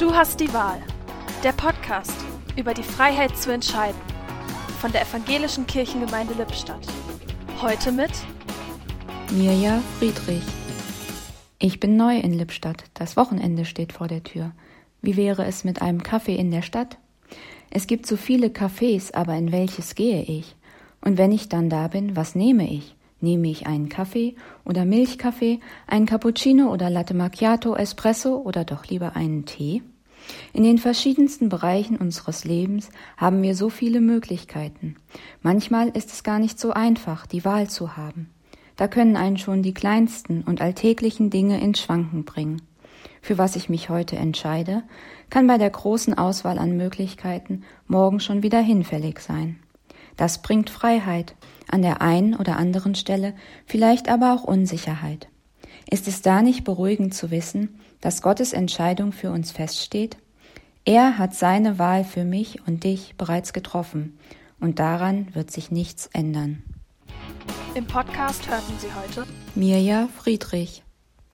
Du hast die Wahl. Der Podcast über die Freiheit zu entscheiden. Von der Evangelischen Kirchengemeinde Lippstadt. Heute mit Mirja Friedrich. Ich bin neu in Lippstadt. Das Wochenende steht vor der Tür. Wie wäre es mit einem Kaffee in der Stadt? Es gibt so viele Cafés, aber in welches gehe ich? Und wenn ich dann da bin, was nehme ich? Nehme ich einen Kaffee oder Milchkaffee, einen Cappuccino oder Latte Macchiato, Espresso oder doch lieber einen Tee? In den verschiedensten Bereichen unseres Lebens haben wir so viele Möglichkeiten. Manchmal ist es gar nicht so einfach, die Wahl zu haben. Da können einen schon die kleinsten und alltäglichen Dinge ins Schwanken bringen. Für was ich mich heute entscheide, kann bei der großen Auswahl an Möglichkeiten morgen schon wieder hinfällig sein. Das bringt Freiheit, an der einen oder anderen Stelle vielleicht aber auch Unsicherheit. Ist es da nicht beruhigend zu wissen, dass Gottes Entscheidung für uns feststeht? Er hat seine Wahl für mich und dich bereits getroffen, und daran wird sich nichts ändern. im Podcast hörten Sie heute Mirja Friedrich